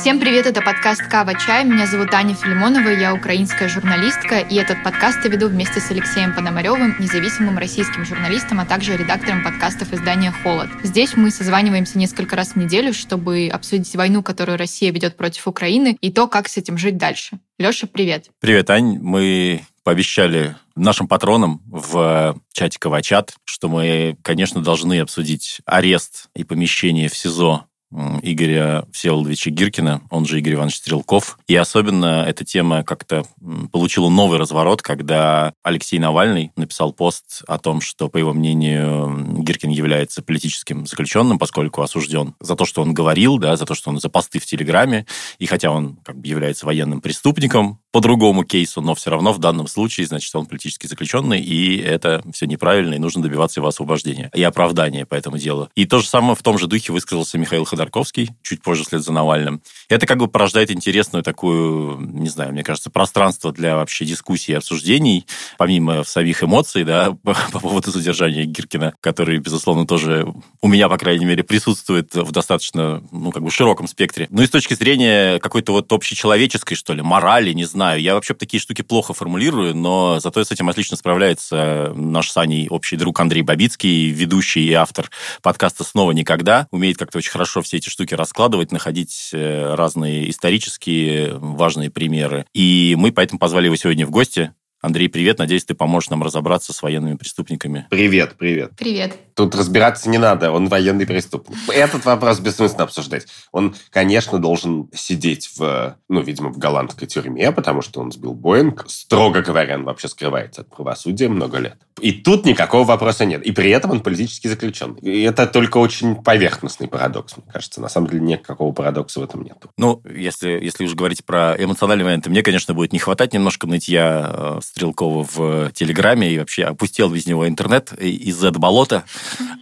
Всем привет, это подкаст «Кава Чай». Меня зовут Аня Филимонова, я украинская журналистка, и этот подкаст я веду вместе с Алексеем Пономаревым, независимым российским журналистом, а также редактором подкастов издания «Холод». Здесь мы созваниваемся несколько раз в неделю, чтобы обсудить войну, которую Россия ведет против Украины, и то, как с этим жить дальше. Леша, привет. Привет, Ань. Мы пообещали нашим патронам в чате Кавачат, что мы, конечно, должны обсудить арест и помещение в СИЗО Игоря Всеволодовича Гиркина, он же Игорь Иванович Стрелков. И особенно эта тема как-то получила новый разворот, когда Алексей Навальный написал пост о том, что, по его мнению, Гиркин является политическим заключенным, поскольку осужден за то, что он говорил, да, за то, что он за посты в Телеграме. И хотя он как бы является военным преступником по другому кейсу, но все равно в данном случае, значит, он политический заключенный, и это все неправильно, и нужно добиваться его освобождения и оправдания по этому делу. И то же самое в том же духе высказался Михаил Ходорковский чуть позже вслед за Навальным. Это как бы порождает интересную такую, не знаю, мне кажется, пространство для вообще дискуссий и обсуждений, помимо самих эмоций, да, по поводу задержания Гиркина, который, безусловно, тоже у меня, по крайней мере, присутствует в достаточно, ну, как бы широком спектре. Ну и с точки зрения какой-то вот общечеловеческой, что ли, морали, не знаю. Я вообще такие штуки плохо формулирую, но зато с этим отлично справляется наш с общий друг Андрей Бабицкий, ведущий и автор подкаста «Снова никогда». Умеет как-то очень хорошо все эти штуки раскладывать, находить э, разные исторические важные примеры. И мы поэтому позвали его сегодня в гости. Андрей, привет. Надеюсь, ты поможешь нам разобраться с военными преступниками. Привет, привет. Привет. Тут разбираться не надо, он военный преступник. Этот вопрос бессмысленно обсуждать. Он, конечно, должен сидеть в, ну, видимо, в голландской тюрьме, потому что он сбил Боинг. Строго говоря, он вообще скрывается от правосудия много лет. И тут никакого вопроса нет. И при этом он политически заключенный. И это только очень поверхностный парадокс, мне кажется. На самом деле никакого парадокса в этом нет. Ну, если, если уж говорить про эмоциональные моменты, мне, конечно, будет не хватать немножко нытья э, Стрелкова в Телеграме и вообще опустил без него интернет из Z-болота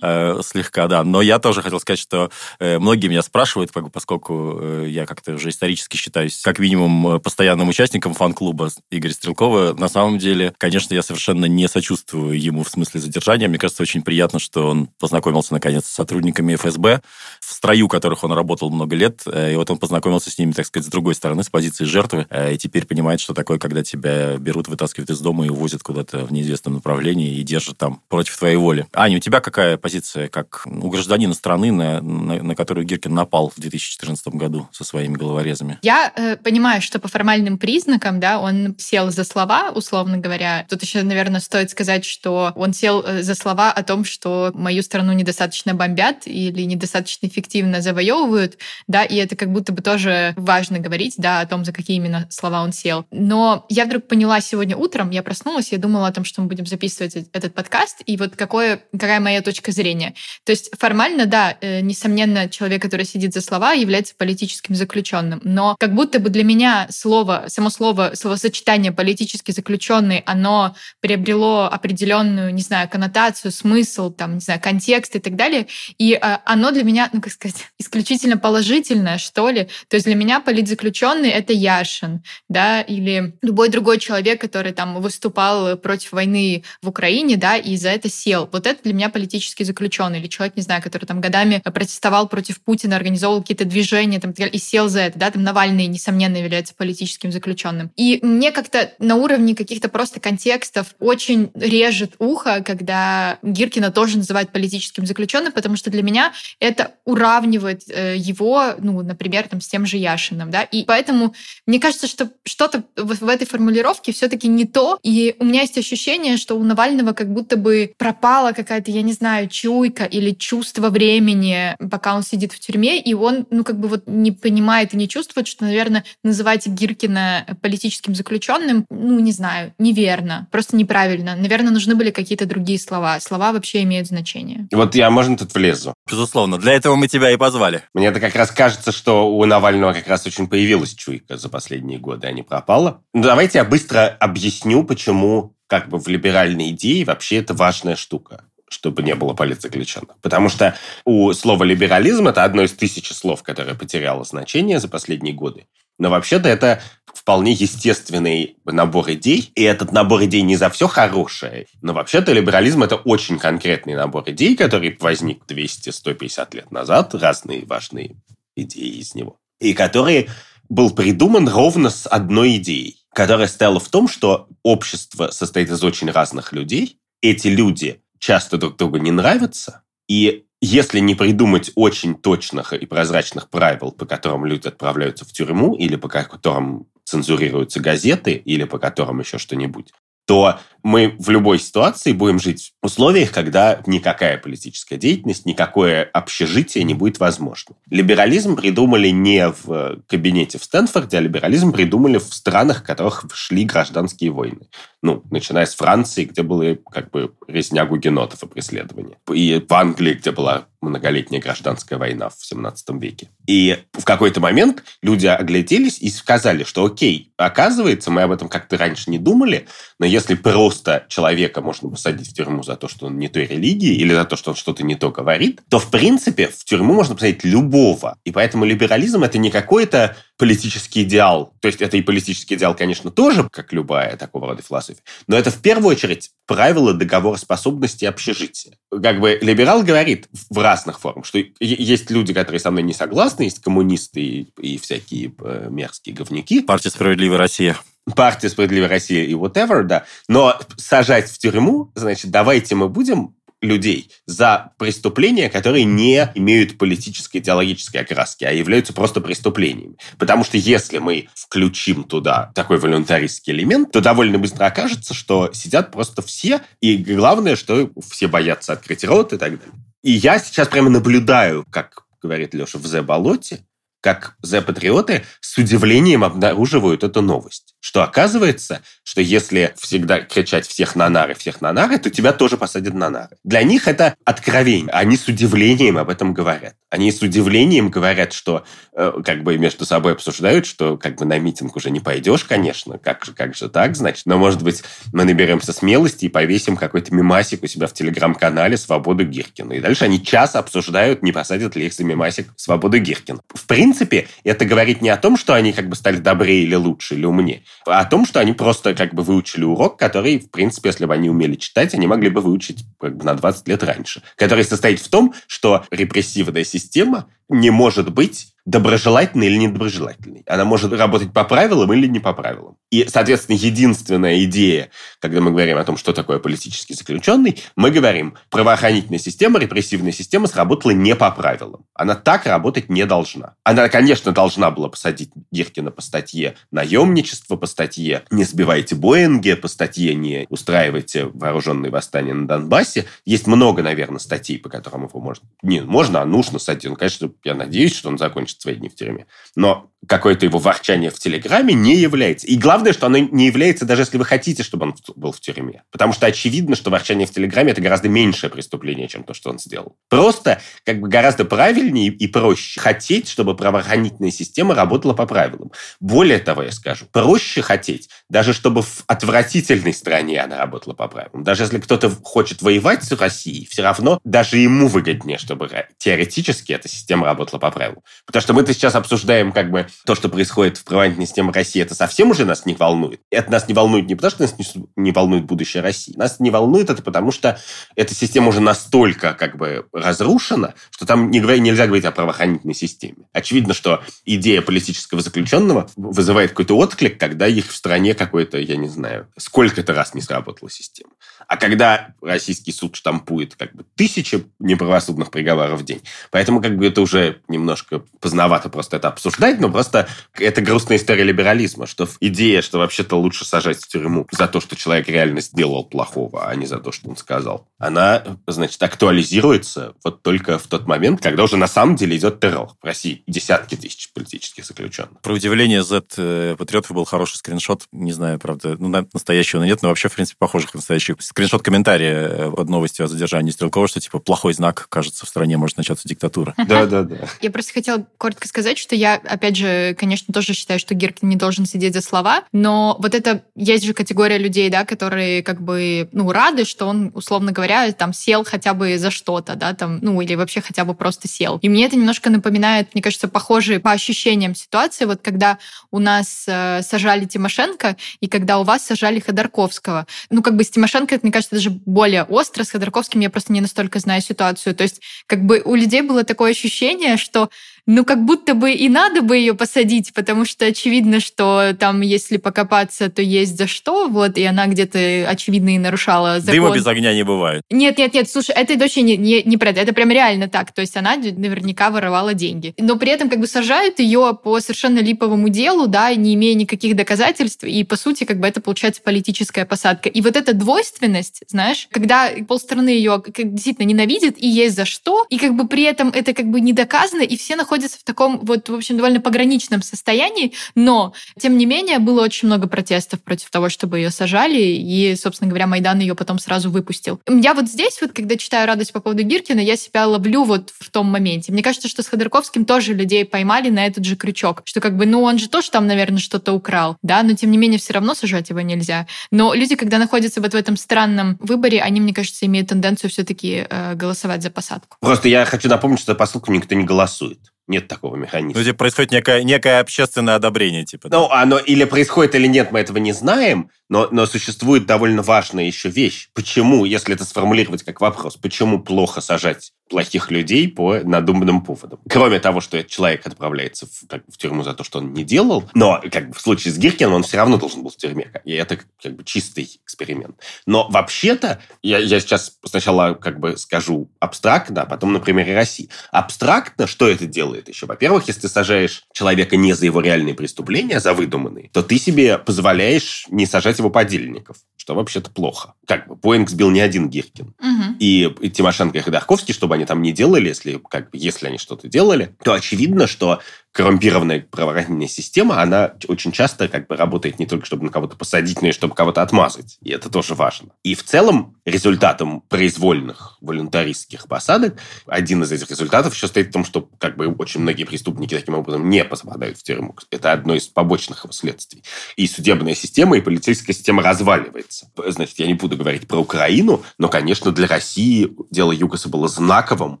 э, слегка, да. Но я тоже хотел сказать, что э, многие меня спрашивают, поскольку э, я как-то уже исторически считаюсь как минимум постоянным участником фан-клуба Игоря Стрелкова. На самом деле, конечно, я совершенно не сочувствую ему в смысле задержания. Мне кажется, очень приятно, что он познакомился наконец с сотрудниками ФСБ, в строю которых он работал много лет. И вот он познакомился с ними, так сказать, с другой стороны, с позиции жертвы. И теперь понимает, что такое, когда тебя берут, вытаскивают из дома и увозят куда-то в неизвестном направлении и держат там против твоей воли. Аня, у тебя какая позиция как у гражданина страны, на, на, на которую Гиркин напал в 2014 году со своими головорезами? Я э, понимаю, что по формальным признакам, да, он сел за слова, условно говоря. Тут еще, наверное, стоит сказать, что он сел э, за слова о том, что мою страну недостаточно бомбят или недостаточно эффективно завоевывают, да, и это как будто бы тоже важно говорить, да, о том, за какие именно слова он сел. Но я вдруг поняла сегодня утром я проснулась, я думала о том, что мы будем записывать этот подкаст, и вот какое, какая моя точка зрения. То есть формально, да, э, несомненно, человек, который сидит за слова, является политическим заключенным. Но как будто бы для меня слово, само слово, словосочетание политически заключенный, оно приобрело определенную, не знаю, коннотацию, смысл, там, не знаю, контекст и так далее. И э, оно для меня, ну, как сказать, исключительно положительное, что ли. То есть для меня политзаключенный — это Яшин, да, или любой другой человек, который там выступал против войны в Украине, да, и за это сел. Вот это для меня политический заключенный или человек, не знаю, который там годами протестовал против Путина, организовывал какие-то движения там, и сел за это, да, там Навальный, несомненно, является политическим заключенным. И мне как-то на уровне каких-то просто контекстов очень режет ухо, когда Гиркина тоже называют политическим заключенным, потому что для меня это уравнивает э, его, ну, например, там, с тем же Яшиным, да, и поэтому мне кажется, что что-то в этой формулировке все-таки не то. И у меня есть ощущение, что у Навального как будто бы пропала какая-то, я не знаю, чуйка или чувство времени, пока он сидит в тюрьме, и он, ну, как бы вот не понимает и не чувствует, что, наверное, называть Гиркина политическим заключенным, ну, не знаю, неверно, просто неправильно. Наверное, нужны были какие-то другие слова. Слова вообще имеют значение. Вот я, можно, тут влезу? Безусловно. Для этого мы тебя и позвали. Мне это как раз кажется, что у Навального как раз очень появилась чуйка за последние годы, а не пропала. Ну, давайте я быстро объясню почему как бы в либеральной идее вообще это важная штука чтобы не было политзаключенных. Потому что у слова «либерализм» это одно из тысячи слов, которое потеряло значение за последние годы. Но вообще-то это вполне естественный набор идей, и этот набор идей не за все хорошее. Но вообще-то либерализм – это очень конкретный набор идей, который возник 200-150 лет назад, разные важные идеи из него. и который был придуман ровно с одной идеей, которая стояла в том, что общество состоит из очень разных людей, эти люди часто друг другу не нравятся, и если не придумать очень точных и прозрачных правил, по которым люди отправляются в тюрьму, или по которым цензурируются газеты, или по которым еще что-нибудь, то мы в любой ситуации будем жить в условиях, когда никакая политическая деятельность, никакое общежитие не будет возможно. Либерализм придумали не в кабинете в Стэнфорде, а либерализм придумали в странах, в которых шли гражданские войны. Ну, начиная с Франции, где была как бы резня гугенотов и преследования. И в Англии, где была многолетняя гражданская война в 17 веке. И в какой-то момент люди огляделись и сказали, что окей, оказывается, мы об этом как-то раньше не думали, но если просто человека можно посадить в тюрьму за то, что он не той религии или за то, что он что-то не то говорит, то, в принципе, в тюрьму можно посадить любого. И поэтому либерализм – это не какой-то политический идеал. То есть это и политический идеал, конечно, тоже, как любая такого рода философия. Но это в первую очередь правила договороспособности общежития. Как бы либерал говорит в разных формах, что есть люди, которые со мной не согласны, есть коммунисты и, и всякие э, мерзкие говнюки. Партия «Справедливая Россия». Партия «Справедливая Россия» и whatever, да. Но сажать в тюрьму, значит, давайте мы будем людей за преступления, которые не имеют политической идеологической окраски, а являются просто преступлениями. Потому что если мы включим туда такой волюнтаристский элемент, то довольно быстро окажется, что сидят просто все, и главное, что все боятся открыть рот и так далее. И я сейчас прямо наблюдаю, как говорит Леша, в «Зе болоте», как за-патриоты с удивлением обнаруживают эту новость. Что оказывается, что если всегда кричать всех на нары, всех на нары, то тебя тоже посадят на нары. Для них это откровение. Они с удивлением об этом говорят. Они с удивлением говорят, что э, как бы между собой обсуждают, что как бы на митинг уже не пойдешь, конечно. Как же, как же так, значит? Но, может быть, мы наберемся смелости и повесим какой-то мимасик у себя в телеграм-канале «Свободу Гиркину». И дальше они час обсуждают, не посадят ли их за мимасик «Свободу Гиркину». В принципе, это говорит не о том, что они как бы стали добрее или лучше, или умнее, о том, что они просто как бы выучили урок, который, в принципе, если бы они умели читать, они могли бы выучить как бы на 20 лет раньше. Который состоит в том, что репрессивная система не может быть доброжелательной или недоброжелательной. Она может работать по правилам или не по правилам. И, соответственно, единственная идея, когда мы говорим о том, что такое политический заключенный, мы говорим, правоохранительная система, репрессивная система сработала не по правилам. Она так работать не должна. Она, конечно, должна была посадить Гиркина по статье наемничество, по статье не сбивайте Боинги, по статье не устраивайте вооруженные восстания на Донбассе. Есть много, наверное, статей, по которым его можно... Не, можно, а нужно садить. Ну, конечно, я надеюсь, что он закончит свои дни в тюрьме. Но какое-то его ворчание в Телеграме не является. И главное, что оно не является, даже если вы хотите, чтобы он был в тюрьме. Потому что очевидно, что ворчание в Телеграме – это гораздо меньшее преступление, чем то, что он сделал. Просто как бы гораздо правильнее и проще хотеть, чтобы правоохранительная система работала по правилам. Более того, я скажу, проще хотеть, даже чтобы в отвратительной стране она работала по правилам. Даже если кто-то хочет воевать с Россией, все равно даже ему выгоднее, чтобы теоретически эта система работала по правилам. Потому что мы-то сейчас обсуждаем как бы то, что происходит в правоохранительной системе России, это совсем уже нас не волнует. Это нас не волнует не потому, что нас не волнует будущее России. Нас не волнует это потому, что эта система уже настолько как бы разрушена, что там не, нельзя говорить о правоохранительной системе. Очевидно, что идея политического заключенного вызывает какой-то отклик, когда их в стране какой-то, я не знаю, сколько-то раз не сработала система. А когда российский суд штампует как бы тысячи неправосудных приговоров в день, поэтому как бы это уже немножко поздновато просто это обсуждать, но просто это грустная история либерализма, что идея, что вообще-то лучше сажать в тюрьму за то, что человек реально сделал плохого, а не за то, что он сказал, она, значит, актуализируется вот только в тот момент, когда уже на самом деле идет террор. В России десятки тысяч политических заключенных. Про удивление Z э, Патриотов был хороший скриншот. Не знаю, правда, ну, настоящего нет, но вообще, в принципе, похожих на настоящих. Скриншот комментария э, под новостью о задержании Стрелкова, что, типа, плохой знак, кажется, в стране может начаться диктатура. Да-да-да. Я просто хотела коротко сказать, что я, опять же, конечно, тоже считаю, что Гиркин не должен сидеть за слова, но вот это есть же категория людей, да, которые как бы, ну, рады, что он, условно говоря, там сел хотя бы за что-то, да, там, ну, или вообще хотя бы просто сел. И мне это немножко напоминает, мне кажется, похожие по ощущениям ситуации, вот когда у нас э, сажали Тимошенко и когда у вас сажали Ходорковского. Ну, как бы с Тимошенко, это, мне кажется, даже более остро, с Ходорковским я просто не настолько знаю ситуацию. То есть, как бы у людей было такое ощущение, что ну, как будто бы и надо бы ее посадить, потому что очевидно, что там, если покопаться, то есть за что, вот, и она где-то, очевидно, и нарушала закон. Дыма без огня не бывает. Нет, нет, нет, слушай, это вообще не, не, не про это, это прям реально так, то есть она наверняка воровала деньги. Но при этом как бы сажают ее по совершенно липовому делу, да, не имея никаких доказательств, и, по сути, как бы это получается политическая посадка. И вот эта двойственность, знаешь, когда полстраны ее действительно ненавидит, и есть за что, и как бы при этом это как бы не доказано, и все находятся в таком вот, в общем, довольно пограничном состоянии, но, тем не менее, было очень много протестов против того, чтобы ее сажали, и, собственно говоря, Майдан ее потом сразу выпустил. Я вот здесь вот, когда читаю «Радость по поводу Гиркина», я себя ловлю вот в том моменте. Мне кажется, что с Ходорковским тоже людей поймали на этот же крючок, что как бы, ну, он же тоже там, наверное, что-то украл, да, но тем не менее все равно сажать его нельзя. Но люди, когда находятся вот в этом странном выборе, они, мне кажется, имеют тенденцию все-таки э, голосовать за посадку. Просто я хочу напомнить, что за посылку никто не голосует. Нет такого механизма. Ну, типа, происходит некое, некое общественное одобрение, типа. Ну, оно или происходит, или нет, мы этого не знаем, но, но существует довольно важная еще вещь. Почему, если это сформулировать как вопрос, почему плохо сажать плохих людей по надуманным поводам. Кроме того, что этот человек отправляется в, как, в тюрьму за то, что он не делал, но как бы, в случае с Гиркиным он все равно должен был в тюрьме. И это как бы чистый эксперимент. Но вообще-то, я, я сейчас сначала как бы скажу абстрактно, а потом на примере России. Абстрактно что это делает еще? Во-первых, если ты сажаешь человека не за его реальные преступления, а за выдуманные, то ты себе позволяешь не сажать его подельников, что вообще-то плохо. Как бы Поинг сбил не один Гиркин. Угу. И, и Тимошенко и Ходорковский, чтобы они там не делали, если, как бы, если они что-то делали, то очевидно, что коррумпированная правоохранительная система, она очень часто как бы работает не только, чтобы на кого-то посадить, но и чтобы кого-то отмазать. И это тоже важно. И в целом результатом произвольных волюнтаристских посадок, один из этих результатов еще стоит в том, что как бы очень многие преступники таким образом не попадают в тюрьму. Это одно из побочных его следствий. И судебная система, и полицейская система разваливается. Значит, я не буду говорить про Украину, но, конечно, для России дело Юкоса было знаковым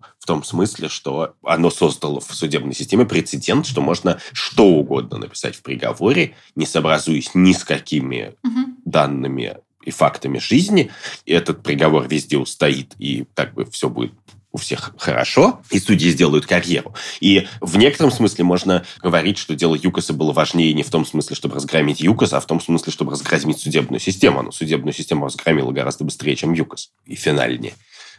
в том смысле, что оно создало в судебной системе прецедент, что можно что угодно написать в приговоре, не сообразуясь ни с какими угу. данными и фактами жизни. И этот приговор везде устоит, и как бы все будет у всех хорошо, и судьи сделают карьеру. И в некотором смысле можно говорить, что дело ЮКОСа было важнее не в том смысле, чтобы разгромить ЮКОС, а в том смысле, чтобы разгромить судебную систему. Но судебную систему разгромила гораздо быстрее, чем ЮКОС. И финальнее.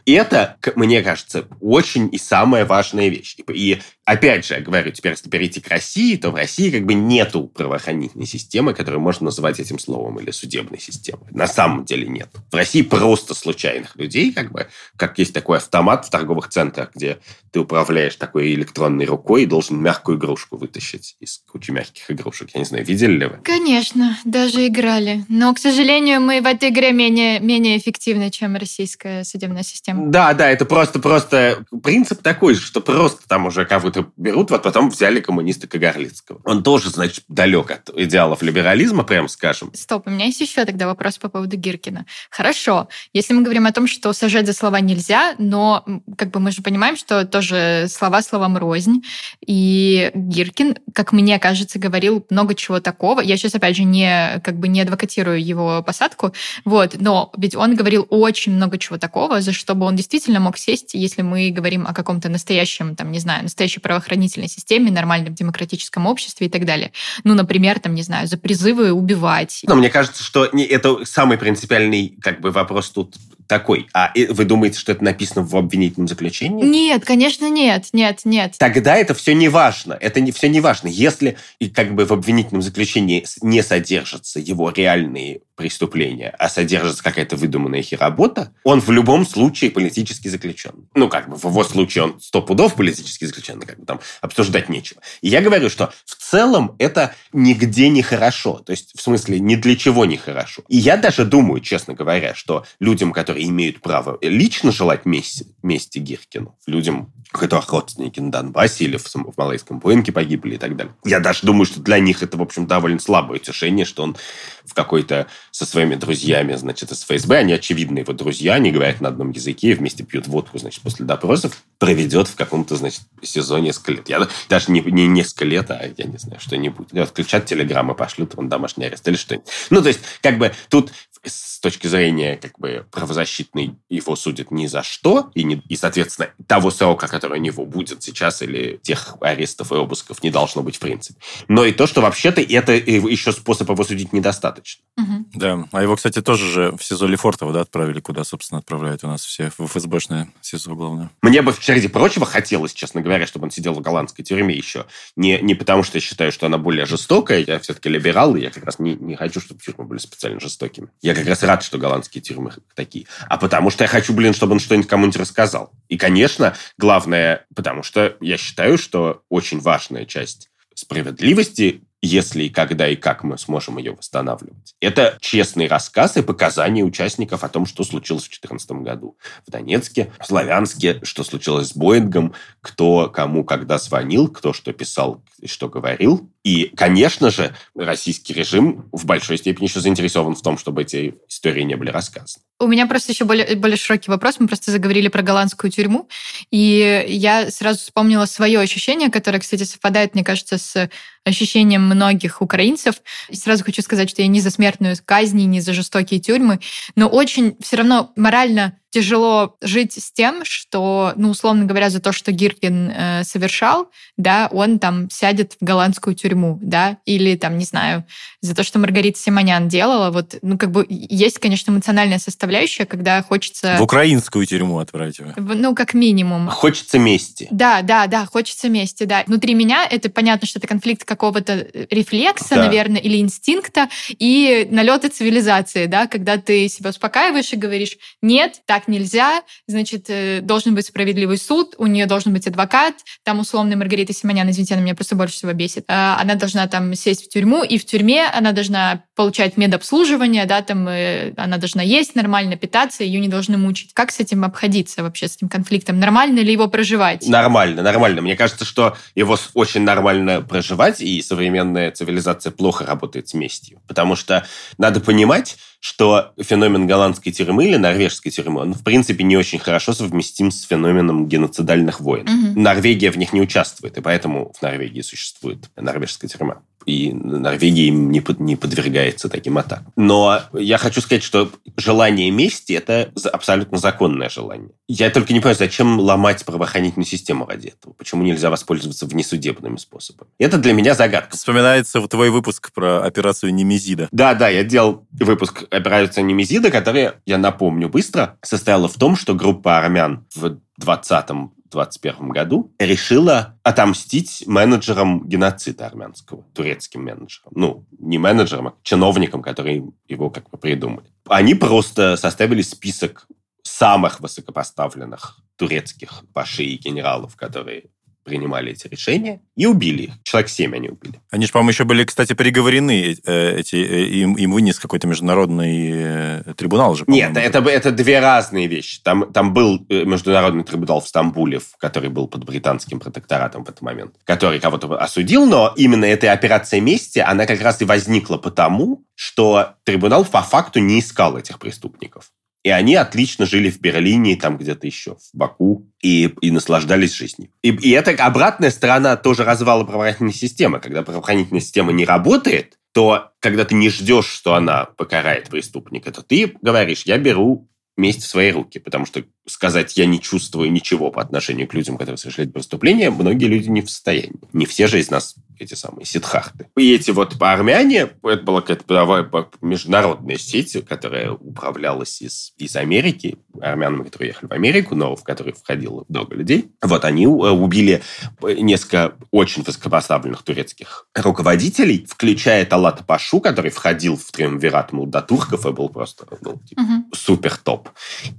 И это, мне кажется, очень и самая важная вещь. И опять же, я говорю, теперь если перейти к России, то в России как бы нету правоохранительной системы, которую можно называть этим словом, или судебной системы. На самом деле нет. В России просто случайных людей, как бы, как есть такой автомат в торговых центрах, где ты управляешь такой электронной рукой и должен мягкую игрушку вытащить из кучи мягких игрушек. Я не знаю, видели ли вы? Конечно, даже играли. Но, к сожалению, мы в этой игре менее, менее эффективны, чем российская судебная система. Да, да, это просто-просто принцип такой же, что просто там уже кого-то берут, вот потом взяли коммуниста Кагарлицкого. Он тоже, значит, далек от идеалов либерализма, прям скажем. Стоп, у меня есть еще тогда вопрос по поводу Гиркина. Хорошо, если мы говорим о том, что сажать за слова нельзя, но как бы мы же понимаем, что тоже слова словам рознь. И Гиркин, как мне кажется, говорил много чего такого. Я сейчас, опять же, не, как бы не адвокатирую его посадку, вот, но ведь он говорил очень много чего такого, за что бы он действительно мог сесть, если мы говорим о каком-то настоящем, там, не знаю, настоящей правоохранительной системе, нормальном демократическом обществе и так далее. Ну, например, там, не знаю, за призывы убивать. Но мне кажется, что это самый принципиальный как бы вопрос тут такой. А вы думаете, что это написано в обвинительном заключении? Нет, конечно, нет, нет, нет. Тогда это все не важно. Это не, все не важно. Если и как бы в обвинительном заключении не содержатся его реальные преступления, а содержится какая-то выдуманная херабота, он в любом случае политически заключен. Ну, как бы в его случае он сто пудов политически заключен, как бы там обсуждать нечего. И я говорю, что в целом это нигде не хорошо. То есть, в смысле, ни для чего не хорошо. И я даже думаю, честно говоря, что людям, которые имеют право лично желать мести, мести Гиркину, людям, у которых родственники на Донбассе или в, в Малайском Буэнке погибли и так далее. Я даже думаю, что для них это, в общем, довольно слабое утешение, что он в какой-то со своими друзьями, значит, из ФСБ, они, очевидно, его друзья, они говорят на одном языке, вместе пьют водку, значит, после допросов, проведет в каком-то, значит, СИЗО несколько. Я даже не, не несколько лет, а я не знаю, что-нибудь. Отключат телеграммы, пошлют вам домашний арест или что-нибудь. Ну, то есть, как бы, тут с точки зрения как бы правозащитной его судят ни за что, и, не, и соответственно, того срока, который у него будет сейчас, или тех арестов и обысков не должно быть в принципе. Но и то, что вообще-то это еще способ его судить недостаточно. Угу. Да, а его, кстати, тоже же в СИЗО Лефортово да, отправили, куда, собственно, отправляют у нас все в ФСБшное СИЗО главное. Мне бы, среди прочего, хотелось, честно говоря, чтобы он сидел в голландской тюрьме еще. Не, не потому, что я считаю, что она более жестокая, я все-таки либерал, и я как раз не, не хочу, чтобы тюрьмы были специально жестокими. Я как раз рад, что голландские тюрьмы такие. А потому что я хочу, блин, чтобы он что-нибудь кому-нибудь рассказал. И, конечно, главное, потому что я считаю, что очень важная часть справедливости если и когда и как мы сможем ее восстанавливать. Это честный рассказ и показания участников о том, что случилось в 2014 году в Донецке, в Славянске, что случилось с Боингом, кто кому когда звонил, кто что писал и что говорил. И, конечно же, российский режим в большой степени еще заинтересован в том, чтобы эти истории не были рассказаны. У меня просто еще более, более широкий вопрос. Мы просто заговорили про голландскую тюрьму, и я сразу вспомнила свое ощущение, которое, кстати, совпадает, мне кажется, с ощущением многих украинцев. И сразу хочу сказать, что я не за смертную казнь, не за жестокие тюрьмы, но очень все равно морально тяжело жить с тем, что, ну, условно говоря, за то, что Гиркин э, совершал, да, он там сядет в голландскую тюрьму, да, или там, не знаю, за то, что Маргарита Симонян делала, вот, ну, как бы есть, конечно, эмоциональная составляющая, когда хочется... В украинскую тюрьму отправить его. Ну, как минимум. Хочется мести. Да, да, да, хочется мести, да. Внутри меня это понятно, что это конфликт какого-то э, рефлекса, да. наверное, или инстинкта, и налеты цивилизации, да, когда ты себя успокаиваешь и говоришь, нет, так так нельзя, значит, э, должен быть справедливый суд, у нее должен быть адвокат, там условно Маргарита Симонян, извините, она меня просто больше всего бесит, а, она должна там сесть в тюрьму, и в тюрьме она должна получать медобслуживание, да, там э, она должна есть нормально, питаться, ее не должны мучить. Как с этим обходиться вообще, с этим конфликтом? Нормально ли его проживать? Нормально, нормально. Мне кажется, что его очень нормально проживать, и современная цивилизация плохо работает с местью. Потому что надо понимать, что феномен голландской тюрьмы или норвежской тюрьмы, он, в принципе, не очень хорошо совместим с феноменом геноцидальных войн. Угу. Норвегия в них не участвует, и поэтому в Норвегии существует норвежская тюрьма и Норвегия им не, под, не подвергается таким атакам. Но я хочу сказать, что желание мести – это абсолютно законное желание. Я только не понимаю, зачем ломать правоохранительную систему ради этого? Почему нельзя воспользоваться внесудебными способами? Это для меня загадка. Вспоминается твой выпуск про операцию Немезида. Да, да, я делал выпуск операции Немезида, которая, я напомню быстро, состояла в том, что группа армян в 20 2021 году решила отомстить менеджерам геноцида армянского, турецким менеджерам. Ну, не менеджерам, а чиновникам, которые его как бы придумали. Они просто составили список самых высокопоставленных турецких пашей и генералов, которые принимали эти решения и убили их. Человек семь они убили. Они же, по-моему, еще были, кстати, приговорены. Э, эти, э, им, им вынес какой-то международный э, трибунал же, Нет, это, это две разные вещи. Там, там был международный трибунал в Стамбуле, который был под британским протекторатом в этот момент, который кого-то осудил, но именно эта операция мести, она как раз и возникла потому, что трибунал по факту не искал этих преступников. И они отлично жили в Берлине, там где-то еще, в Баку, и, и наслаждались жизнью. И, и это обратная сторона тоже развала правоохранительной системы. Когда правоохранительная система не работает, то когда ты не ждешь, что она покарает преступника, то ты говоришь, я беру месть в свои руки, потому что сказать «я не чувствую ничего по отношению к людям, которые совершили преступления», многие люди не в состоянии. Не все же из нас эти самые ситхахты. И эти вот армяне, это была какая-то международная сеть, которая управлялась из, из Америки, армянами, которые ехали в Америку, но в которой входило много людей. Вот они э, убили несколько очень высокопоставленных турецких руководителей, включая Талата Пашу, который входил в триумвират молдатурков и был просто ну, типа, угу. супер топ.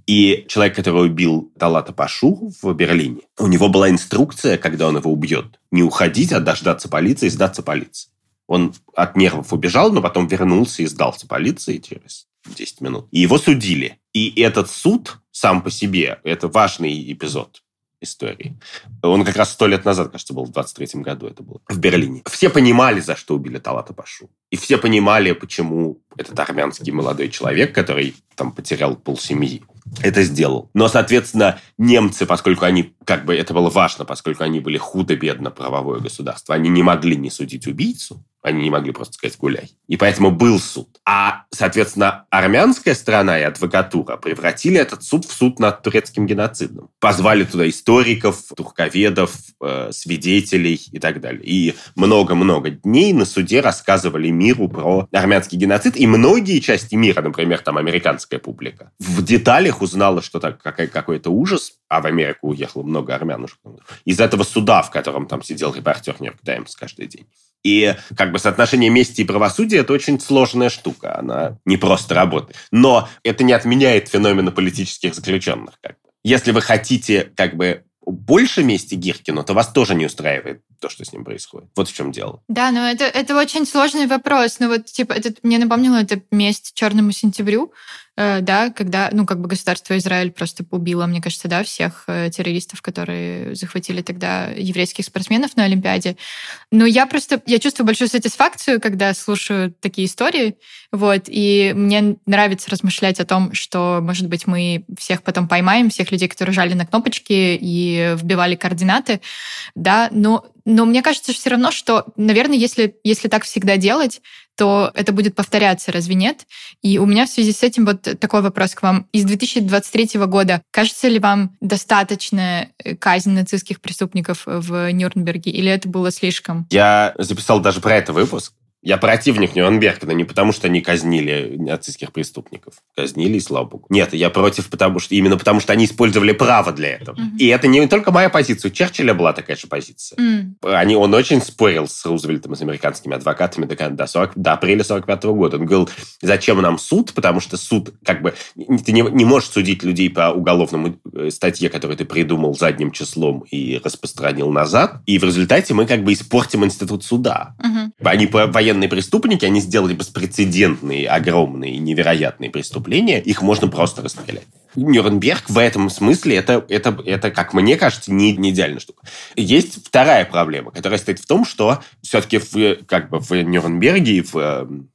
И человек, который убил Талата Пашу в Берлине, у него была инструкция, когда он его убьет, не уходить, а дождаться полиции и сдаться полиции. Он от нервов убежал, но потом вернулся и сдался полиции через 10 минут. И его судили. И этот суд сам по себе, это важный эпизод истории. Он как раз сто лет назад, кажется, был в 23-м году это было, в Берлине. Все понимали, за что убили Талата Пашу. И все понимали, почему этот армянский молодой человек, который там потерял полсемьи, это сделал. Но, соответственно, немцы, поскольку они, как бы это было важно, поскольку они были худо-бедно правовое государство, они не могли не судить убийцу, Они не могли просто сказать «гуляй». И поэтому был суд. А, соответственно, армянская сторона и адвокатура превратили этот суд в суд над турецким геноцидом. Позвали туда историков, турковедов, э, свидетелей и так далее. И много-много дней на суде рассказывали миру про армянский геноцид. И многие части мира, например, там американская публика, в деталях узнала, что так, какой-то ужас, а в Америку уехало много армян. Из этого суда, в котором там сидел репортер Нью-Йорк Таймс каждый день. И как бы соотношение мести и правосудия – это очень сложная штука. Она не просто работает. Но это не отменяет феномена политических заключенных. Как бы. Если вы хотите как бы больше мести Гиркину, то вас тоже не устраивает то, что с ним происходит. Вот в чем дело. Да, но это, это очень сложный вопрос. Ну вот, типа, это мне напомнило это месть черному сентябрю, да, когда, ну, как бы государство Израиль просто убило, мне кажется, да, всех э, террористов, которые захватили тогда еврейских спортсменов на Олимпиаде. Но я просто, я чувствую большую сатисфакцию, когда слушаю такие истории, вот, и мне нравится размышлять о том, что, может быть, мы всех потом поймаем, всех людей, которые жали на кнопочки и вбивали координаты, да, но но мне кажется все равно, что, наверное, если, если так всегда делать, то это будет повторяться, разве нет? И у меня в связи с этим вот такой вопрос к вам. Из 2023 года кажется ли вам достаточно э, казнь нацистских преступников в Нюрнберге, или это было слишком? Я записал даже про это выпуск. Я противник Нюрнберга, но не потому, что они казнили нацистских преступников. Казнили, и слава богу. Нет, я против, потому что именно потому, что они использовали право для этого. Mm-hmm. И это не только моя позиция. У Черчилля была такая же позиция. Mm. Они, он очень спорил с Рузвельтом и с американскими адвокатами до, до, 40, до апреля 45 года. Он говорил, зачем нам суд? Потому что суд, как бы, ты не, не можешь судить людей по уголовному э, статье, которую ты придумал задним числом и распространил назад. И в результате мы как бы испортим институт суда. Mm-hmm. Они военные преступники, они сделали беспрецедентные, огромные, невероятные преступления, их можно просто расстрелять. Нюрнберг в этом смысле это, это, это как мне кажется, не, не идеальная штука. Есть вторая проблема, которая стоит в том, что все-таки в, как бы в Нюрнберге и в,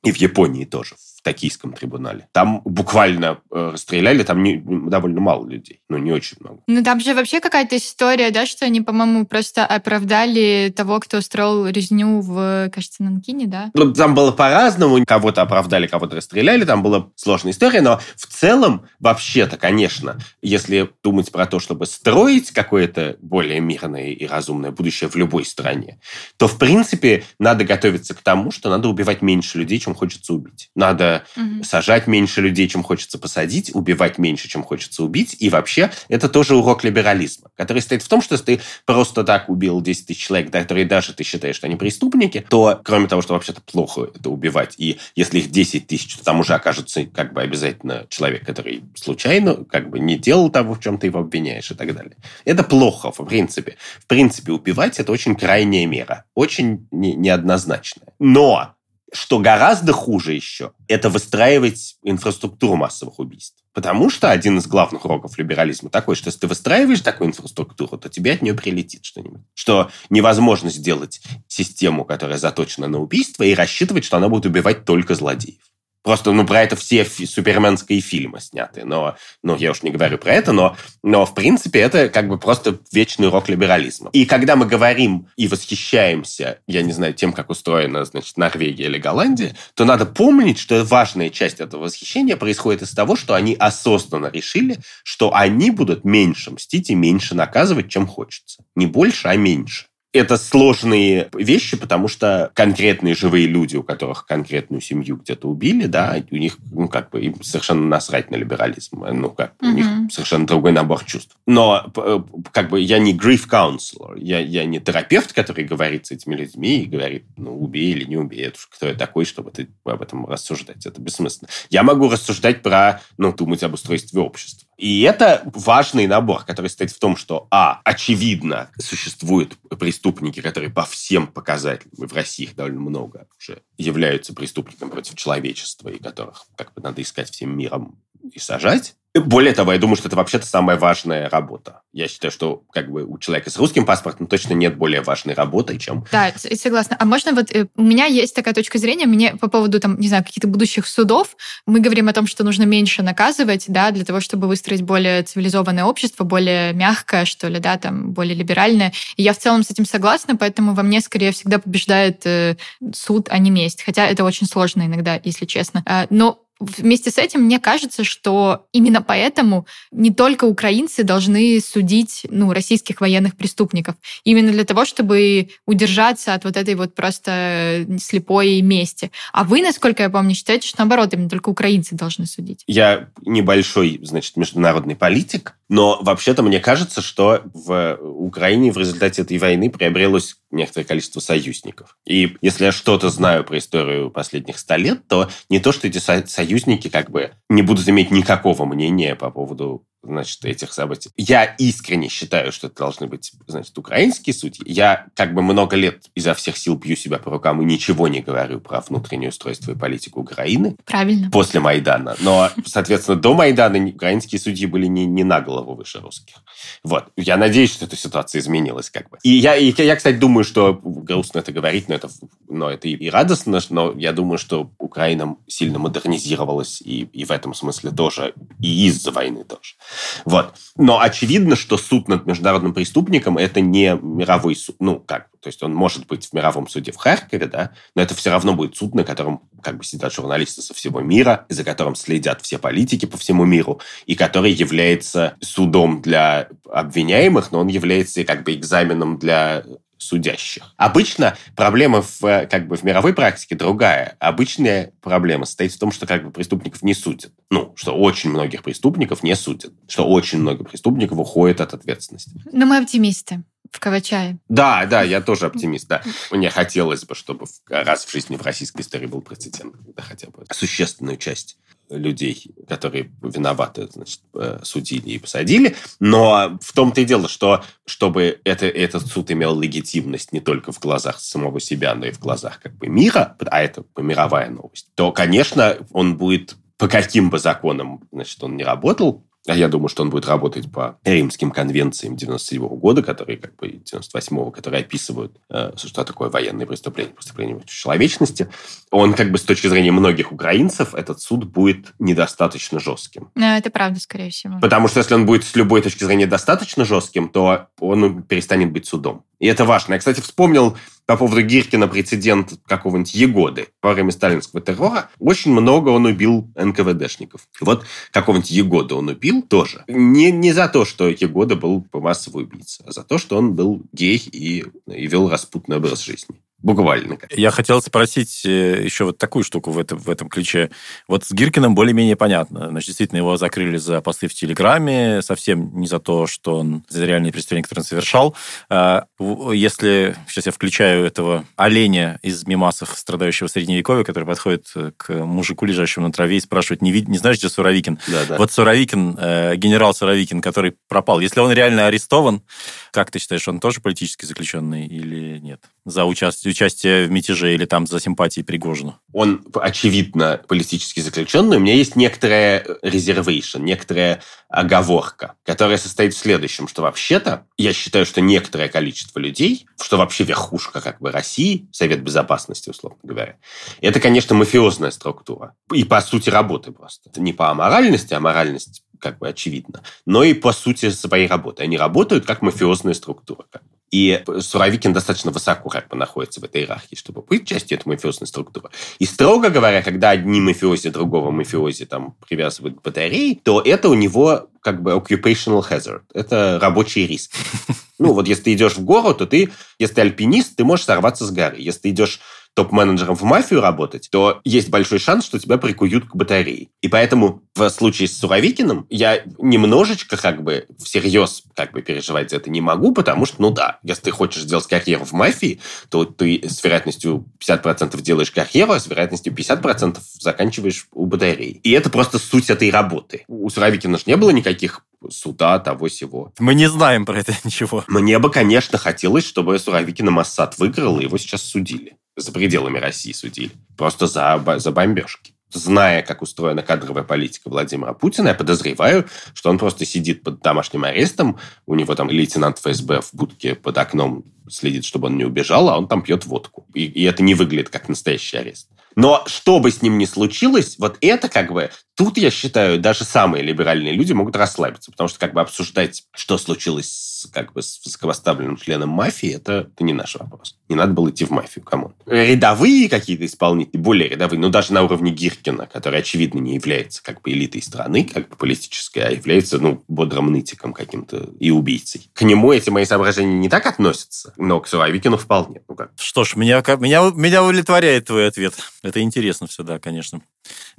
и в Японии тоже, Токийском трибунале. Там буквально э, расстреляли, там не, довольно мало людей, ну, не очень много. Ну, там же вообще какая-то история, да, что они, по-моему, просто оправдали того, кто устроил резню в, кажется, Нанкине, да? Ну, там было по-разному, кого-то оправдали, кого-то расстреляли, там была сложная история, но в целом, вообще-то, конечно, если думать про то, чтобы строить какое-то более мирное и разумное будущее в любой стране, то, в принципе, надо готовиться к тому, что надо убивать меньше людей, чем хочется убить. Надо угу. сажать меньше людей, чем хочется посадить, убивать меньше, чем хочется убить. И вообще это тоже урок либерализма, который стоит в том, что если ты просто так убил 10 тысяч человек, которые даже ты считаешь, что они преступники, то кроме того, что вообще-то плохо это убивать, и если их 10 тысяч, то там уже окажется как бы обязательно человек, который случайно как бы не делал того, в чем ты его обвиняешь и так далее. Это плохо, в принципе. В принципе, убивать это очень крайняя мера, очень не, неоднозначная. Но что гораздо хуже еще, это выстраивать инфраструктуру массовых убийств. Потому что один из главных уроков либерализма такой, что если ты выстраиваешь такую инфраструктуру, то тебе от нее прилетит что-нибудь. Что невозможно сделать систему, которая заточена на убийство, и рассчитывать, что она будет убивать только злодеев. Просто, ну, про это все суперменские фильмы сняты. Но, ну, я уж не говорю про это, но, но, в принципе, это как бы просто вечный урок либерализма. И когда мы говорим и восхищаемся, я не знаю, тем, как устроена, значит, Норвегия или Голландия, то надо помнить, что важная часть этого восхищения происходит из того, что они осознанно решили, что они будут меньше мстить и меньше наказывать, чем хочется. Не больше, а меньше это сложные вещи, потому что конкретные живые люди, у которых конкретную семью где-то убили, да, у них, ну, как бы, им совершенно насрать на либерализм. Ну, как, mm-hmm. у них совершенно другой набор чувств. Но, э, как бы, я не grief counselor, я, я не терапевт, который говорит с этими людьми и говорит, ну, убей или не убей, это кто я такой, чтобы ты об этом рассуждать. Это бессмысленно. Я могу рассуждать про, ну, думать об устройстве общества. И это важный набор, который стоит в том, что, а, очевидно, существуют преступники, которые по всем показателям, и в России их довольно много уже, являются преступниками против человечества, и которых как бы надо искать всем миром и сажать. Более того, я думаю, что это вообще-то самая важная работа. Я считаю, что как бы у человека с русским паспортом точно нет более важной работы, чем... Да, согласна. А можно вот... Э, у меня есть такая точка зрения, мне по поводу, там, не знаю, каких-то будущих судов, мы говорим о том, что нужно меньше наказывать, да, для того, чтобы выстроить более цивилизованное общество, более мягкое, что ли, да, там, более либеральное. И я в целом с этим согласна, поэтому во мне скорее всегда побеждает э, суд, а не месть. Хотя это очень сложно иногда, если честно. А, но Вместе с этим мне кажется, что именно поэтому не только украинцы должны судить ну, российских военных преступников. Именно для того, чтобы удержаться от вот этой вот просто слепой мести. А вы, насколько я помню, считаете, что наоборот, именно только украинцы должны судить? Я небольшой, значит, международный политик, но вообще-то мне кажется, что в Украине в результате этой войны приобрелось некоторое количество союзников. И если я что-то знаю про историю последних ста лет, то не то, что эти союзники как бы не будут иметь никакого мнения по поводу значит, этих событий. Я искренне считаю, что это должны быть, значит, украинские судьи. Я как бы много лет изо всех сил бью себя по рукам и ничего не говорю про внутреннее устройство и политику Украины. Правильно. После Майдана. Но, соответственно, до Майдана украинские судьи были не, не на голову выше русских. Вот. Я надеюсь, что эта ситуация изменилась как бы. И я, и я кстати, думаю, что грустно это говорить, но это, но это и, радостно, но я думаю, что Украина сильно модернизировалась и, и в этом смысле тоже, и из-за войны тоже. Вот. Но очевидно, что суд над международным преступником – это не мировой суд. Ну, как? То есть он может быть в мировом суде в Харькове, да, но это все равно будет суд, на котором как бы сидят журналисты со всего мира, за которым следят все политики по всему миру, и который является судом для обвиняемых, но он является как бы экзаменом для судящих. Обычно проблема в, как бы, в мировой практике другая. Обычная проблема состоит в том, что как бы преступников не судят. Ну, что очень многих преступников не судят. Что очень много преступников уходят от ответственности. Но мы оптимисты в Кавачае. Да, да, я тоже оптимист, да. Мне хотелось бы, чтобы раз в жизни в российской истории был прецедент, когда хотя бы существенную часть людей, которые виноваты, значит, э, судили и посадили. Но в том-то и дело, что чтобы это, этот суд имел легитимность не только в глазах самого себя, но и в глазах как бы мира, а это мировая новость, то, конечно, он будет по каким бы законам, значит, он не работал, а я думаю, что он будет работать по римским конвенциям 97 -го года, которые, как бы, 98-го, которые описывают, э, что такое военное преступление, преступление против человечности. Он, как бы, с точки зрения многих украинцев, этот суд будет недостаточно жестким. Ну, это правда, скорее всего. Потому что если он будет с любой точки зрения достаточно жестким, то он перестанет быть судом. И это важно. Я, кстати, вспомнил по поводу Гиркина прецедент какого-нибудь Егоды. Во время сталинского террора очень много он убил НКВДшников. Вот какого-нибудь Егода он убил тоже. Не, не за то, что Егода был массовый убийца, а за то, что он был гей и, и вел распутный образ жизни. Буквально. Я хотел спросить э, еще вот такую штуку в этом, в этом ключе. Вот с Гиркиным более-менее понятно. Значит, действительно, его закрыли за посты в Телеграме, совсем не за то, что он за реальные преступления, которые он совершал. А, если сейчас я включаю этого оленя из мимасов, страдающего средневековья, который подходит э, к мужику, лежащему на траве, и спрашивает, не, не знаешь, где Суровикин? Да, да. Вот Суровикин, э, генерал Суровикин, который пропал. Если он реально арестован, как ты считаешь, он тоже политически заключенный или нет? За участие участие в мятеже или там за симпатии Пригожину? Он, очевидно, политически заключенный. У меня есть некоторая резервейшн, некоторая оговорка, которая состоит в следующем, что вообще-то я считаю, что некоторое количество людей, что вообще верхушка как бы России, Совет Безопасности, условно говоря, это, конечно, мафиозная структура. И по сути работы просто. Это не по аморальности, а моральность как бы очевидно, но и по сути своей работы. Они работают как мафиозная структура. Как бы. И Суровикин достаточно высоко как бы находится в этой иерархии, чтобы быть частью этой мафиозной структуры. И строго говоря, когда одни мафиози другого мафиози там привязывают к батарее, то это у него как бы occupational hazard. Это рабочий риск. Ну, вот если ты идешь в гору, то ты, если ты альпинист, ты можешь сорваться с горы. Если ты идешь топ-менеджером в мафию работать, то есть большой шанс, что тебя прикуют к батарее. И поэтому в случае с Суровикиным я немножечко как бы всерьез как бы переживать за это не могу, потому что, ну да, если ты хочешь сделать карьеру в мафии, то ты с вероятностью 50% делаешь карьеру, а с вероятностью 50% заканчиваешь у батареи. И это просто суть этой работы. У Суровикина же не было никаких суда, того всего. Мы не знаем про это ничего. Мне бы, конечно, хотелось, чтобы Суровикина Массад выиграл, и его сейчас судили за пределами России судили. Просто за, за бомбежки. зная, как устроена кадровая политика Владимира Путина, я подозреваю, что он просто сидит под домашним арестом, у него там лейтенант ФСБ в будке под окном следит, чтобы он не убежал, а он там пьет водку. И, и это не выглядит как настоящий арест. Но что бы с ним ни случилось, вот это как бы... Тут, я считаю, даже самые либеральные люди могут расслабиться, потому что как бы обсуждать, что случилось как бы с высокопоставленным членом мафии, это, это не наш вопрос. Не надо было идти в мафию, кому Рядовые какие-то исполнители, более рядовые, ну даже на уровне Гиркина, который, очевидно, не является как бы элитой страны, как бы политической, а является, ну, бодрым нытиком каким-то и убийцей. К нему эти мои соображения не так относятся, но к Суровикину вполне. Ну, как. Что ж, меня, меня, меня удовлетворяет твой ответ. Это интересно все, да, конечно.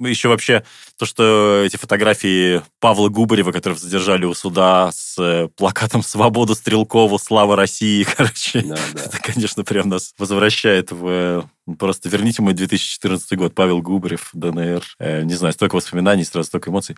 Еще вообще то, что эти фотографии Павла Губарева, которого задержали у суда с э, плакатом «Свободу Стрелкову, слава России», короче, да, да. это, конечно, прям нас возвращает в... Э, просто верните мой 2014 год. Павел Губарев, ДНР. Э, не знаю, столько воспоминаний, сразу столько эмоций.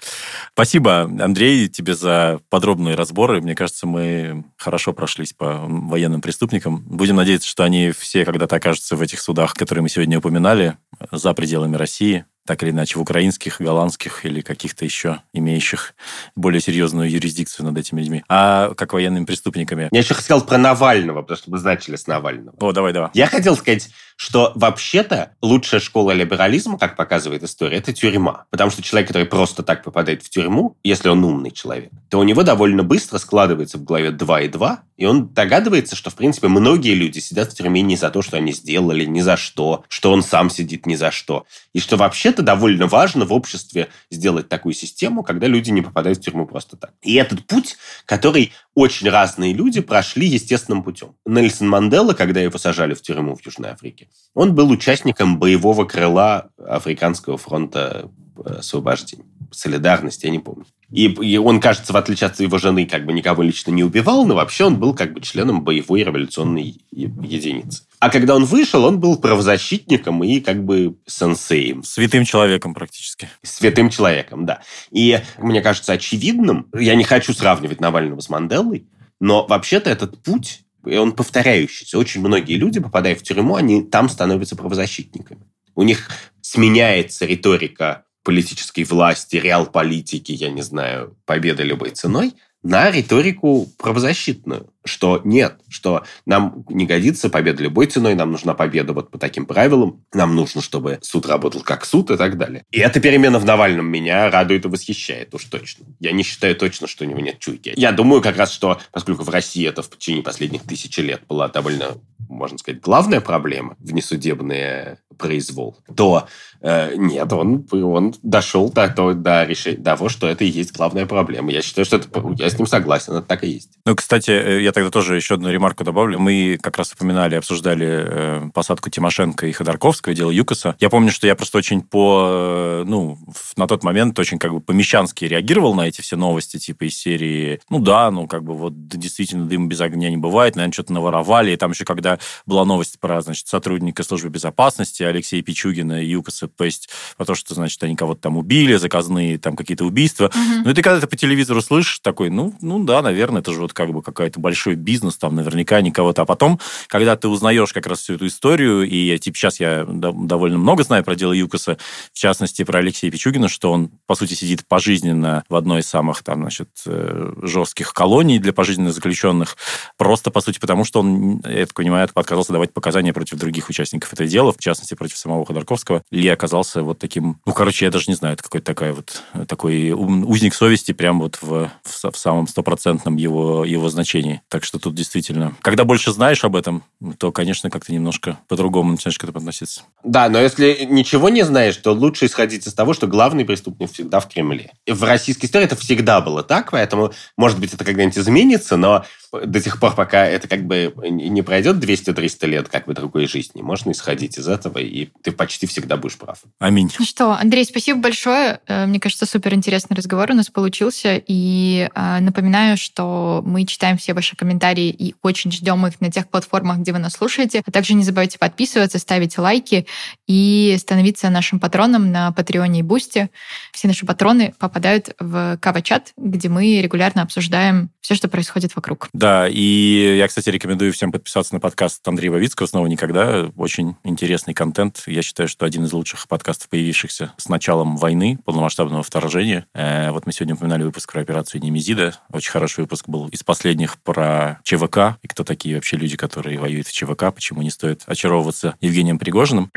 Спасибо, Андрей, тебе за подробные разборы. Мне кажется, мы хорошо прошлись по военным преступникам. Будем надеяться, что они все когда-то окажутся в этих судах, которые мы сегодня упоминали, за пределами России так или иначе в украинских, голландских или каких-то еще имеющих более серьезную юрисдикцию над этими людьми, а как военными преступниками. Я еще хотел про Навального, потому что мы начали с Навального. О, давай, давай. Я хотел сказать, что вообще-то лучшая школа либерализма, как показывает история, это тюрьма. Потому что человек, который просто так попадает в тюрьму, если он умный человек, то у него довольно быстро складывается в голове 2 и 2, и он догадывается, что, в принципе, многие люди сидят в тюрьме не за то, что они сделали, ни за что, что он сам сидит ни за что. И что вообще-то довольно важно в обществе сделать такую систему, когда люди не попадают в тюрьму просто так. И этот путь, который очень разные люди прошли естественным путем. Нельсон Мандела, когда его сажали в тюрьму в Южной Африке, он был участником боевого крыла Африканского фронта э, освобождения. Солидарность, я не помню. И, и он, кажется, в отличие от своего жены, как бы никого лично не убивал, но вообще он был как бы членом боевой революционной единицы. А когда он вышел, он был правозащитником и как бы сенсеем. Святым человеком практически. Святым человеком, да. И мне кажется очевидным, я не хочу сравнивать Навального с Манделой, но вообще-то этот путь и он повторяющийся. Очень многие люди, попадая в тюрьму, они там становятся правозащитниками. У них сменяется риторика политической власти, реал-политики, я не знаю, победы любой ценой, на риторику правозащитную, что нет, что нам не годится победа любой ценой, нам нужна победа вот по таким правилам, нам нужно, чтобы суд работал как суд и так далее. И эта перемена в Навальном меня радует и восхищает уж точно. Я не считаю точно, что у него нет чуйки. Я думаю как раз, что поскольку в России это в течение последних тысячи лет была довольно, можно сказать, главная проблема, внесудебный произвол, то э, нет, он, он дошел до, до, до решения того, что это и есть главная проблема. Я считаю, что это, я с ним согласен, это так и есть. Ну, кстати, э, я тогда тоже еще одну ремарку добавлю. Мы как раз упоминали, обсуждали э, посадку Тимошенко и Ходорковского, дело Юкоса. Я помню, что я просто очень по, э, ну, на тот момент очень как бы по-мещански реагировал на эти все новости, типа из серии, ну да, ну как бы вот действительно дым без огня не бывает, наверное, что-то наворовали. И там еще когда была новость про, значит, сотрудника службы безопасности Алексея Пичугина и Юкоса, то есть про то, что, значит, они кого-то там убили, заказные там какие-то убийства. Угу. Ну и ты когда ты по телевизору слышишь такой, ну, ну да, наверное, это же вот как бы какой-то большой бизнес, там наверняка никого-то. А потом, когда ты узнаешь как раз всю эту историю, и типа сейчас я довольно много знаю про дело Юкоса, в частности, про Алексея Пичугина, что он, по сути, сидит пожизненно в одной из самых там, значит, э, жестких колоний для пожизненно заключенных, просто, по сути, потому что он, я так понимаю, отказался давать показания против других участников этого дела, в частности, против самого Ходорковского, и оказался вот таким, ну, короче, я даже не знаю, это какой-то такая вот, такой узник совести прям вот в, в, в самом стопроцентном его, его значении. Так что тут действительно... Когда больше знаешь об этом, то, конечно, как-то немножко по-другому начинаешь к этому относиться. Да, но если ничего не знаешь, то лучше исходить из того, что главный преступник всегда в Кремле. В российской истории это всегда было так, поэтому, может быть, это когда-нибудь изменится, но до тех пор, пока это как бы не пройдет 200-300 лет как бы другой жизни, можно исходить из этого, и ты почти всегда будешь прав. Аминь. Ну что, Андрей, спасибо большое. Э, мне кажется, супер интересный разговор у нас получился. И э, напоминаю, что мы читаем все ваши комментарии и очень ждем их на тех платформах, где вы нас слушаете. А также не забывайте подписываться, ставить лайки и становиться нашим патроном на Патреоне и Бусте. Все наши патроны попадают в Кава-чат, где мы регулярно обсуждаем все, что происходит вокруг. Да, и я, кстати, рекомендую всем подписаться на подкаст Андрея Вавицкого «Снова никогда». Очень интересный контент контент. Я считаю, что один из лучших подкастов, появившихся с началом войны, полномасштабного вторжения. Э, вот мы сегодня упоминали выпуск про операцию Немезида. Очень хороший выпуск был из последних про ЧВК и кто такие вообще люди, которые воюют в ЧВК, почему не стоит очаровываться Евгением Пригожиным.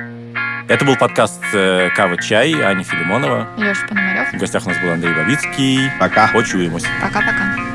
Это был подкаст э, «Кава Чай» Аня Филимонова. Леша Пономарев. В гостях у нас был Андрей Бабицкий. Пока. Почуемся. Пока-пока.